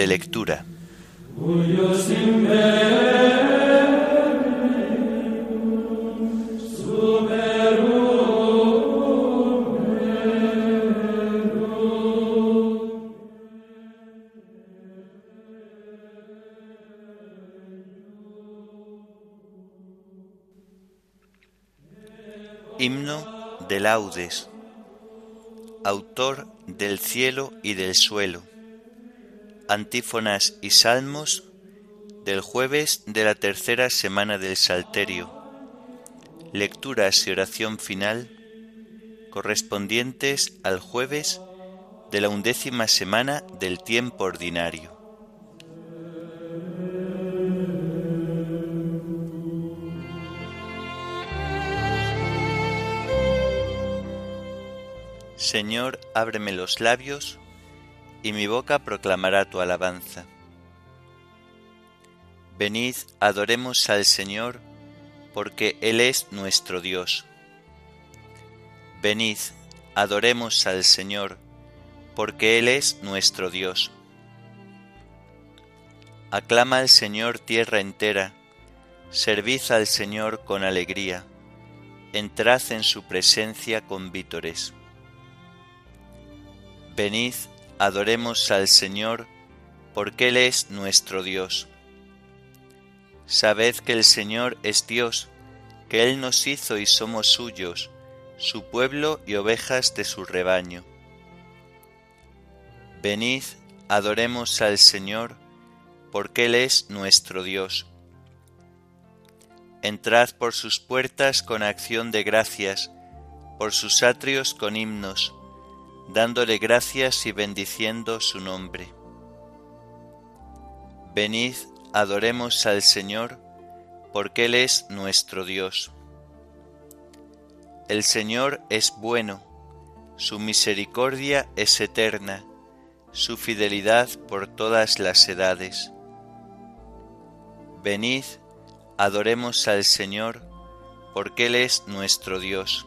De lectura. Himno de laudes. Autor del cielo y del suelo. Antífonas y salmos del jueves de la tercera semana del Salterio. Lecturas y oración final correspondientes al jueves de la undécima semana del tiempo ordinario. Señor, ábreme los labios, y mi boca proclamará tu alabanza. Venid, adoremos al Señor, porque Él es nuestro Dios. Venid, adoremos al Señor, porque Él es nuestro Dios. Aclama al Señor tierra entera, servid al Señor con alegría, entrad en su presencia con vítores. Venid, adoremos al Señor, porque Él es nuestro Dios. Sabed que el Señor es Dios, que Él nos hizo y somos suyos, su pueblo y ovejas de su rebaño. Venid, adoremos al Señor, porque Él es nuestro Dios. Entrad por sus puertas con acción de gracias, por sus atrios con himnos dándole gracias y bendiciendo su nombre. Venid, adoremos al Señor, porque Él es nuestro Dios. El Señor es bueno, su misericordia es eterna, su fidelidad por todas las edades. Venid, adoremos al Señor, porque Él es nuestro Dios.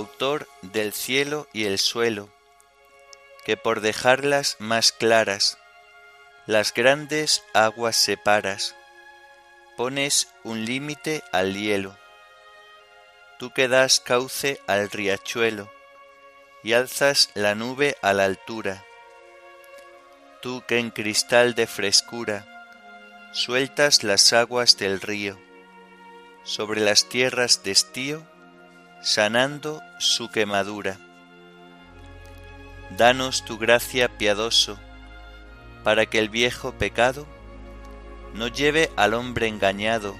Autor del cielo y el suelo, que por dejarlas más claras, las grandes aguas separas, pones un límite al hielo. Tú que das cauce al riachuelo y alzas la nube a la altura. Tú que en cristal de frescura sueltas las aguas del río sobre las tierras de estío sanando su quemadura. Danos tu gracia piadoso, para que el viejo pecado no lleve al hombre engañado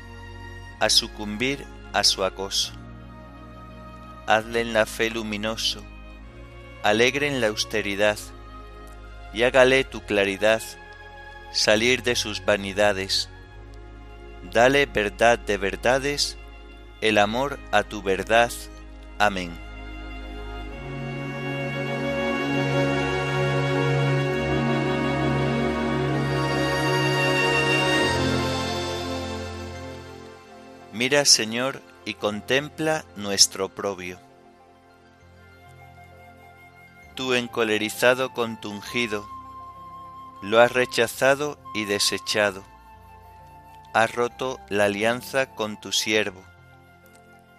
a sucumbir a su acoso. Hazle en la fe luminoso, alegre en la austeridad, y hágale tu claridad salir de sus vanidades. Dale verdad de verdades, el amor a tu verdad Amén. Mira, Señor, y contempla nuestro oprobio. Tú encolerizado con tu ungido, lo has rechazado y desechado, has roto la alianza con tu siervo,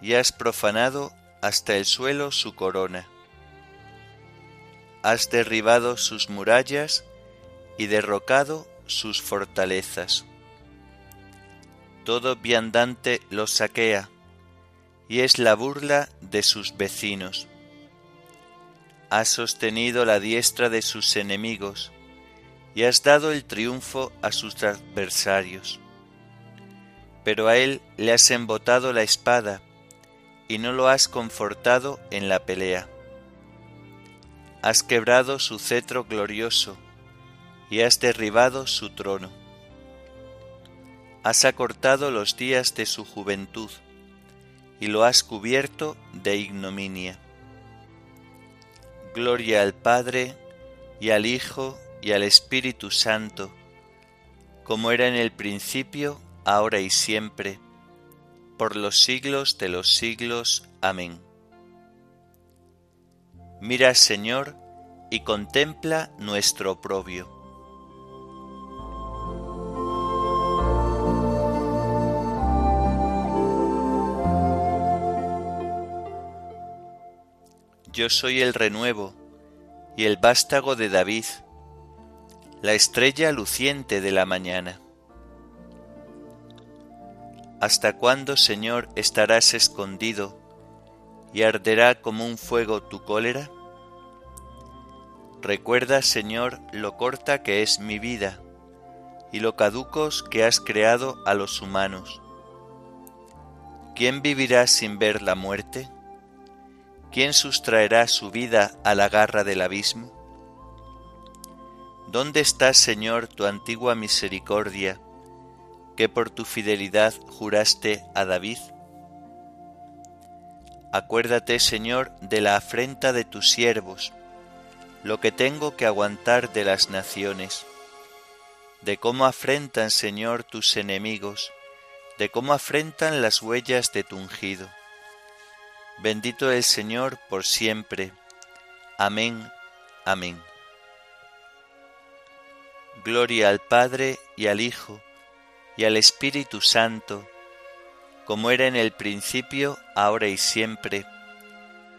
y has profanado hasta el suelo su corona. Has derribado sus murallas y derrocado sus fortalezas. Todo viandante los saquea y es la burla de sus vecinos. Has sostenido la diestra de sus enemigos y has dado el triunfo a sus adversarios. Pero a él le has embotado la espada y no lo has confortado en la pelea. has quebrado su cetro glorioso y has derribado su trono. Has acortado los días de su juventud y lo has cubierto de ignominia. Gloria al Padre y al Hijo y al Espíritu Santo, como era en el principio, ahora y siempre, por los siglos de los siglos. Amén. Mira, Señor, y contempla nuestro oprobio. Yo soy el renuevo y el vástago de David, la estrella luciente de la mañana. ¿Hasta cuándo, Señor, estarás escondido y arderá como un fuego tu cólera? Recuerda, Señor, lo corta que es mi vida y lo caducos que has creado a los humanos. ¿Quién vivirá sin ver la muerte? ¿Quién sustraerá su vida a la garra del abismo? ¿Dónde está, Señor, tu antigua misericordia, que por tu fidelidad juraste a David? Acuérdate, Señor, de la afrenta de tus siervos, lo que tengo que aguantar de las naciones, de cómo afrentan, Señor, tus enemigos, de cómo afrentan las huellas de tu ungido. Bendito el Señor por siempre. Amén, amén. Gloria al Padre y al Hijo y al Espíritu Santo, como era en el principio, ahora y siempre,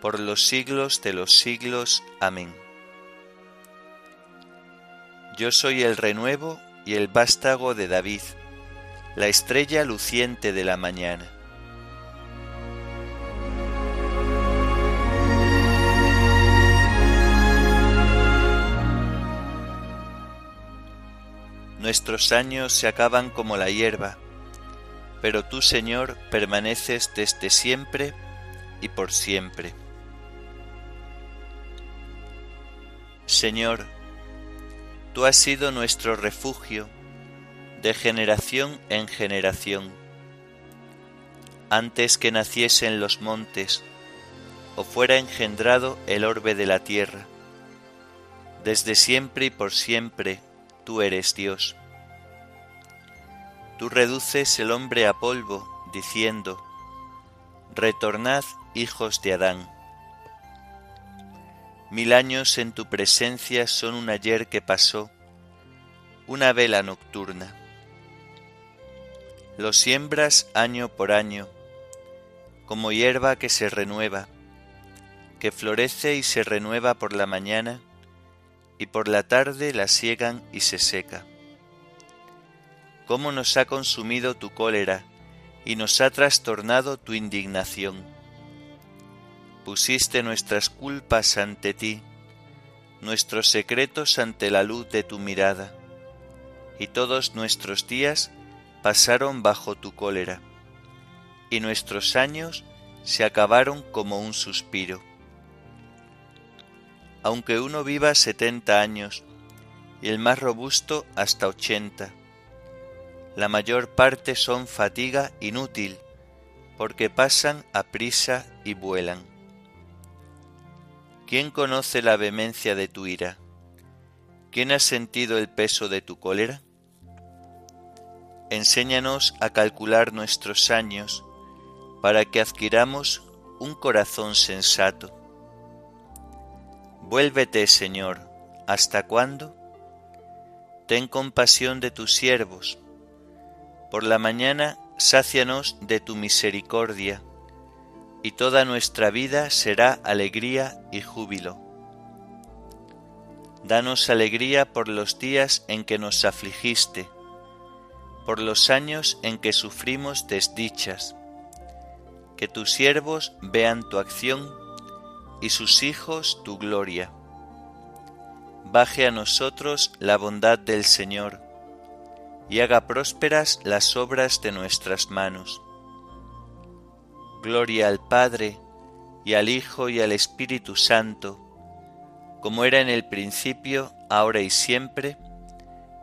por los siglos de los siglos. Amén. Yo soy el renuevo y el vástago de David, la estrella luciente de la mañana. Nuestros años se acaban como la hierba, pero tú, Señor, permaneces desde siempre y por siempre. Señor, tú has sido nuestro refugio de generación en generación. Antes que naciesen los montes o fuera engendrado el orbe de la tierra, desde siempre y por siempre tú eres Dios. Tú reduces el hombre a polvo, diciendo, Retornad, hijos de Adán. Mil años en tu presencia son un ayer que pasó, una vela nocturna. Lo siembras año por año, como hierba que se renueva, que florece y se renueva por la mañana, y por la tarde la siegan y se seca cómo nos ha consumido tu cólera y nos ha trastornado tu indignación. Pusiste nuestras culpas ante ti, nuestros secretos ante la luz de tu mirada, y todos nuestros días pasaron bajo tu cólera, y nuestros años se acabaron como un suspiro. Aunque uno viva setenta años, y el más robusto hasta ochenta, la mayor parte son fatiga inútil, porque pasan a prisa y vuelan. ¿Quién conoce la vehemencia de tu ira? ¿Quién ha sentido el peso de tu cólera? Enséñanos a calcular nuestros años para que adquiramos un corazón sensato. Vuélvete, Señor, ¿hasta cuándo? Ten compasión de tus siervos, por la mañana sácianos de tu misericordia, y toda nuestra vida será alegría y júbilo. Danos alegría por los días en que nos afligiste, por los años en que sufrimos desdichas. Que tus siervos vean tu acción y sus hijos tu gloria. Baje a nosotros la bondad del Señor y haga prósperas las obras de nuestras manos. Gloria al Padre, y al Hijo, y al Espíritu Santo, como era en el principio, ahora y siempre,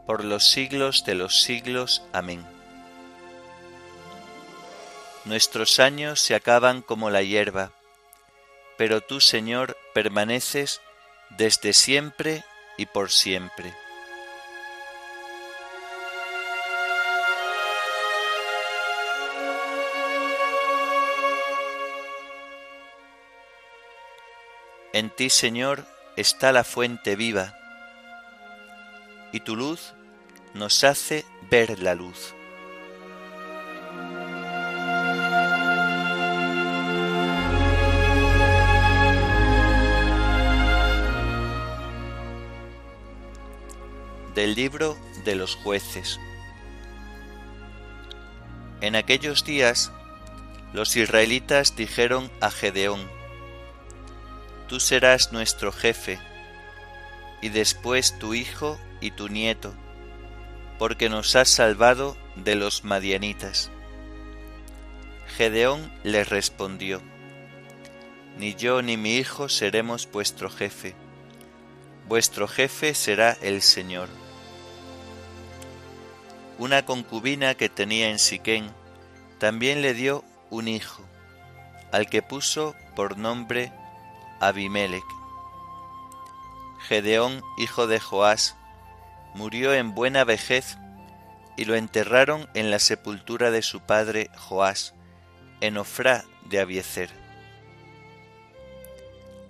por los siglos de los siglos. Amén. Nuestros años se acaban como la hierba, pero tú, Señor, permaneces desde siempre y por siempre. En ti, Señor, está la fuente viva, y tu luz nos hace ver la luz. Del libro de los jueces. En aquellos días los israelitas dijeron a Gedeón, tú serás nuestro jefe, y después tu hijo y tu nieto, porque nos has salvado de los madianitas. Gedeón les respondió, Ni yo ni mi hijo seremos vuestro jefe, vuestro jefe será el Señor. Una concubina que tenía en Siquén también le dio un hijo, al que puso por nombre Abimelech. Gedeón, hijo de Joás, murió en buena vejez y lo enterraron en la sepultura de su padre Joás, en Ofrá de Abiezer.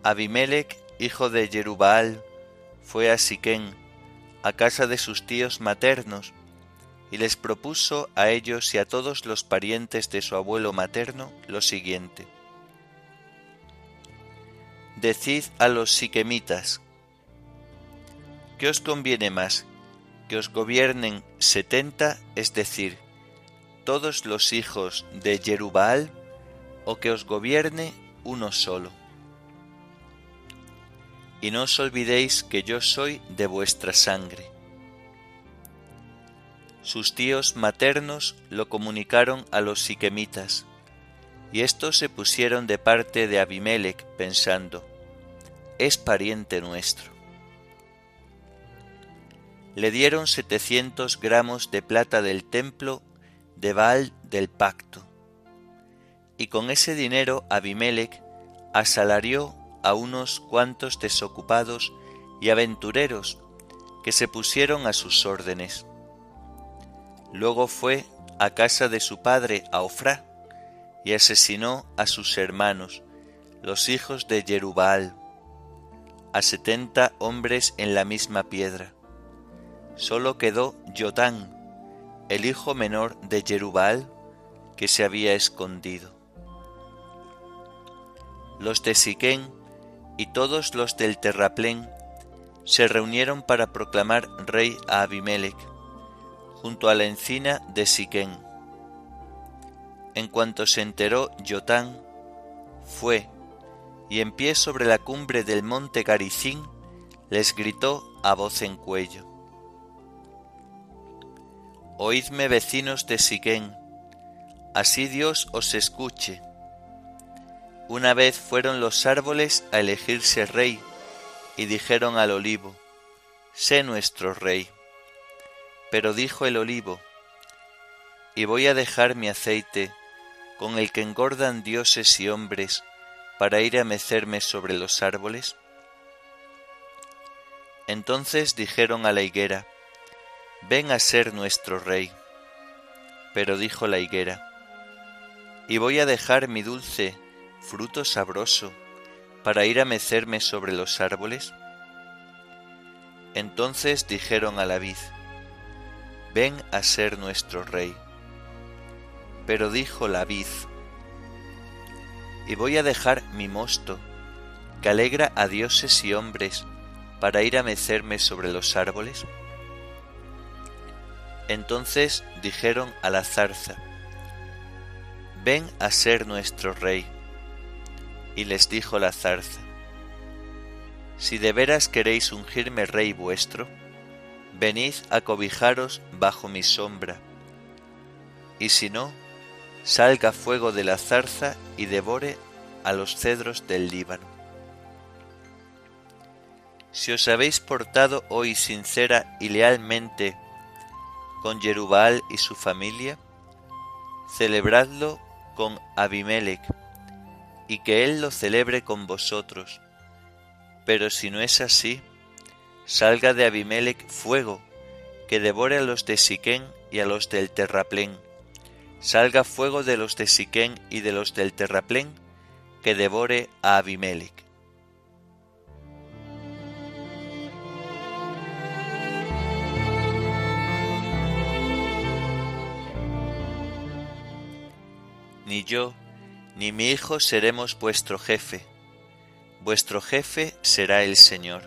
Abimelech, hijo de Jerubaal, fue a Siquén, a casa de sus tíos maternos, y les propuso a ellos y a todos los parientes de su abuelo materno lo siguiente decid a los siquemitas, ¿qué os conviene más? ¿Que os gobiernen setenta, es decir, todos los hijos de Jerubal, o que os gobierne uno solo? Y no os olvidéis que yo soy de vuestra sangre. Sus tíos maternos lo comunicaron a los siquemitas, y éstos se pusieron de parte de Abimelech, pensando, es pariente nuestro. Le dieron setecientos gramos de plata del templo de Baal del pacto, y con ese dinero Abimelech asalarió a unos cuantos desocupados y aventureros que se pusieron a sus órdenes. Luego fue a casa de su padre a Ofrá y asesinó a sus hermanos, los hijos de Jerubal, a setenta hombres en la misma piedra. Solo quedó Jotán, el hijo menor de Jerubal, que se había escondido. Los de Siquén y todos los del terraplén se reunieron para proclamar rey a Abimelech, junto a la encina de Siquén. En cuanto se enteró Jotán, fue y en pie sobre la cumbre del monte Garicín, les gritó a voz en cuello. Oídme vecinos de Siquén, así Dios os escuche. Una vez fueron los árboles a elegirse rey, y dijeron al olivo, sé nuestro rey. Pero dijo el olivo, y voy a dejar mi aceite, con el que engordan dioses y hombres, para ir a mecerme sobre los árboles? Entonces dijeron a la higuera, Ven a ser nuestro rey. Pero dijo la higuera, ¿Y voy a dejar mi dulce fruto sabroso para ir a mecerme sobre los árboles? Entonces dijeron a la vid, Ven a ser nuestro rey. Pero dijo la vid, y voy a dejar mi mosto, que alegra a dioses y hombres, para ir a mecerme sobre los árboles? Entonces dijeron a la zarza, Ven a ser nuestro rey. Y les dijo la zarza, Si de veras queréis ungirme rey vuestro, venid a cobijaros bajo mi sombra. Y si no, salga fuego de la zarza y devore a los cedros del Líbano. Si os habéis portado hoy sincera y lealmente con Jerubal y su familia, celebradlo con Abimelech, y que él lo celebre con vosotros. Pero si no es así, salga de Abimelech fuego, que devore a los de Siquén y a los del terraplén. Salga fuego de los de Siquén y de los del terraplén, que devore a Abimelech. Ni yo, ni mi hijo seremos vuestro jefe, vuestro jefe será el Señor.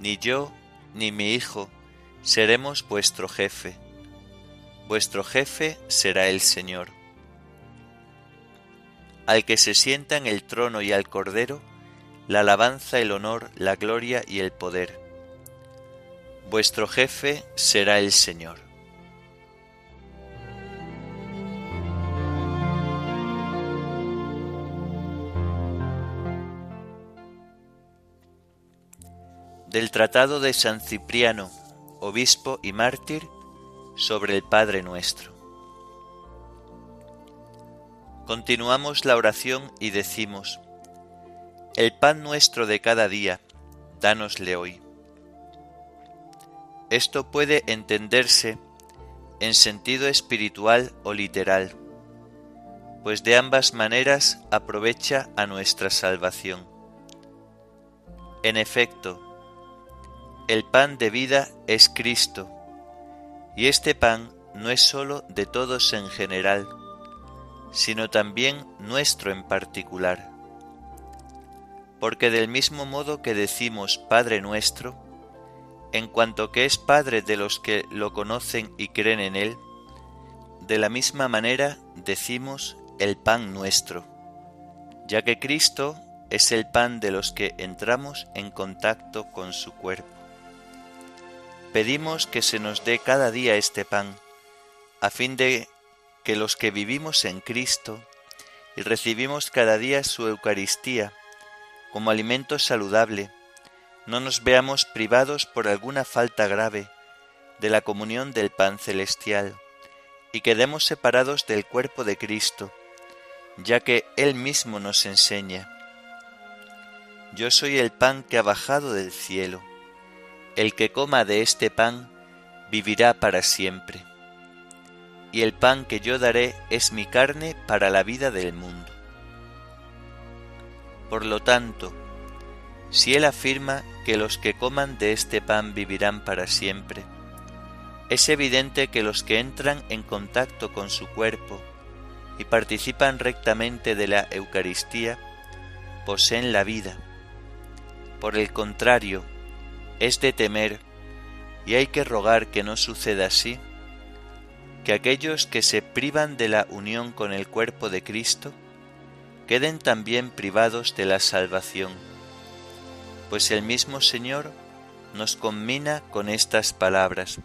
Ni yo, ni mi hijo seremos vuestro jefe, vuestro jefe será el Señor. Al que se sienta en el trono y al Cordero, la alabanza, el honor, la gloria y el poder. Vuestro jefe será el Señor. del Tratado de San Cipriano, obispo y mártir, sobre el Padre nuestro. Continuamos la oración y decimos, El pan nuestro de cada día, dánosle hoy. Esto puede entenderse en sentido espiritual o literal, pues de ambas maneras aprovecha a nuestra salvación. En efecto, el pan de vida es Cristo, y este pan no es sólo de todos en general, sino también nuestro en particular. Porque del mismo modo que decimos Padre nuestro, en cuanto que es Padre de los que lo conocen y creen en Él, de la misma manera decimos el pan nuestro, ya que Cristo es el pan de los que entramos en contacto con su cuerpo pedimos que se nos dé cada día este pan, a fin de que los que vivimos en Cristo y recibimos cada día su Eucaristía como alimento saludable, no nos veamos privados por alguna falta grave de la comunión del pan celestial y quedemos separados del cuerpo de Cristo, ya que Él mismo nos enseña. Yo soy el pan que ha bajado del cielo el que coma de este pan vivirá para siempre. Y el pan que yo daré es mi carne para la vida del mundo. Por lo tanto, si Él afirma que los que coman de este pan vivirán para siempre, es evidente que los que entran en contacto con su cuerpo y participan rectamente de la Eucaristía poseen la vida. Por el contrario, es de temer, y hay que rogar que no suceda así, que aquellos que se privan de la unión con el cuerpo de Cristo queden también privados de la salvación, pues el mismo Señor nos combina con estas palabras.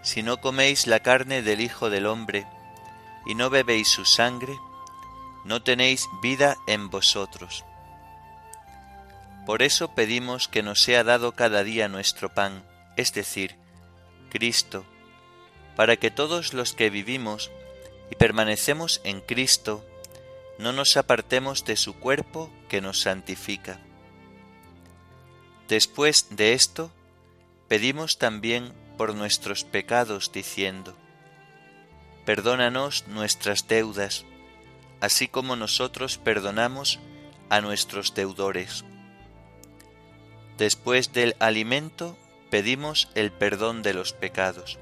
Si no coméis la carne del Hijo del Hombre y no bebéis su sangre, no tenéis vida en vosotros. Por eso pedimos que nos sea dado cada día nuestro pan, es decir, Cristo, para que todos los que vivimos y permanecemos en Cristo, no nos apartemos de su cuerpo que nos santifica. Después de esto, pedimos también por nuestros pecados, diciendo, Perdónanos nuestras deudas, así como nosotros perdonamos a nuestros deudores Después del alimento pedimos el perdón de los pecados.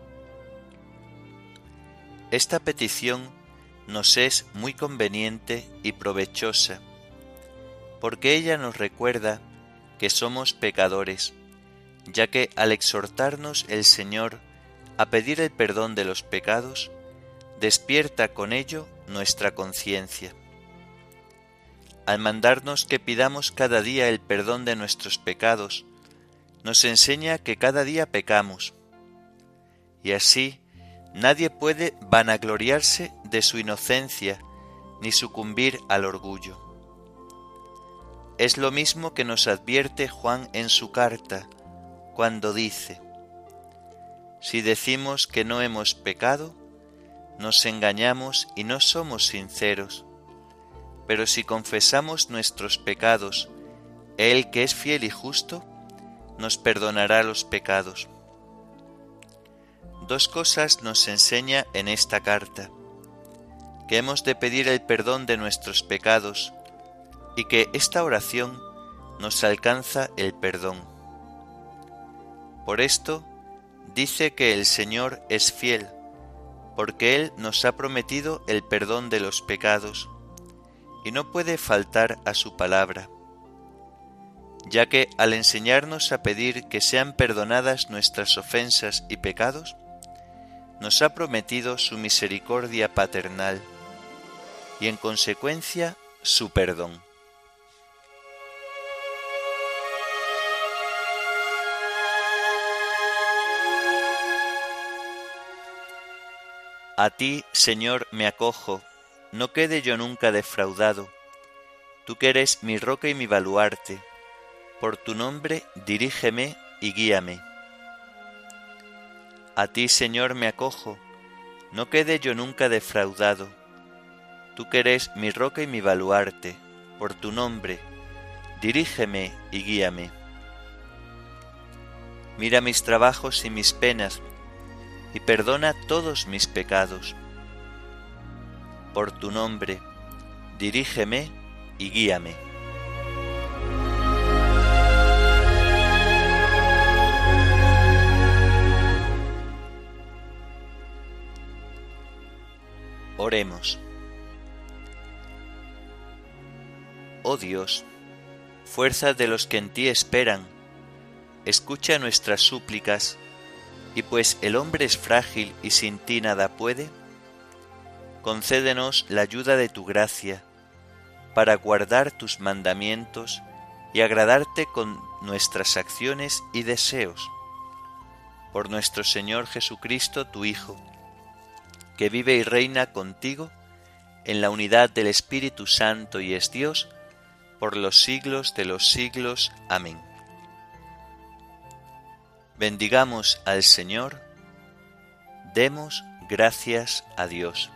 Esta petición nos es muy conveniente y provechosa, porque ella nos recuerda que somos pecadores, ya que al exhortarnos el Señor a pedir el perdón de los pecados, despierta con ello nuestra conciencia al mandarnos que pidamos cada día el perdón de nuestros pecados, nos enseña que cada día pecamos. Y así nadie puede vanagloriarse de su inocencia ni sucumbir al orgullo. es lo mismo que nos advierte Juan en su carta, cuando dice, Si decimos que no hemos pecado, nos engañamos y no somos sinceros. Pero si confesamos nuestros pecados, Él que es fiel y justo, nos perdonará los pecados. Dos cosas nos enseña en esta carta, que hemos de pedir el perdón de nuestros pecados y que esta oración nos alcanza el perdón. Por esto dice que el Señor es fiel, porque Él nos ha prometido el perdón de los pecados, y no puede faltar a su palabra, ya que al enseñarnos a pedir que sean perdonadas nuestras ofensas y pecados, nos ha prometido su misericordia paternal y en consecuencia su perdón. A ti, Señor, me acojo, no quede yo nunca defraudado. Tú que eres mi roca y mi baluarte, por tu nombre dirígeme y guíame. A ti, Señor, me acojo, no quede yo nunca defraudado. Tú que eres mi roca y mi baluarte, por tu nombre, dirígeme y guíame. Mira mis trabajos y mis penas, y perdona todos mis pecados. Por tu nombre, dirígeme y guíame. Oremos. Oh Dios, fuerza de los que en ti esperan, escucha nuestras súplicas y pues el hombre es frágil y sin ti nada puede, concédenos la ayuda de tu gracia para guardar tus mandamientos y agradarte con nuestras acciones y deseos. Por nuestro Señor Jesucristo, tu Hijo, que vive y reina contigo en la unidad del Espíritu Santo y es Dios, por los siglos de los siglos. Amén. Bendigamos al Señor, demos gracias a Dios.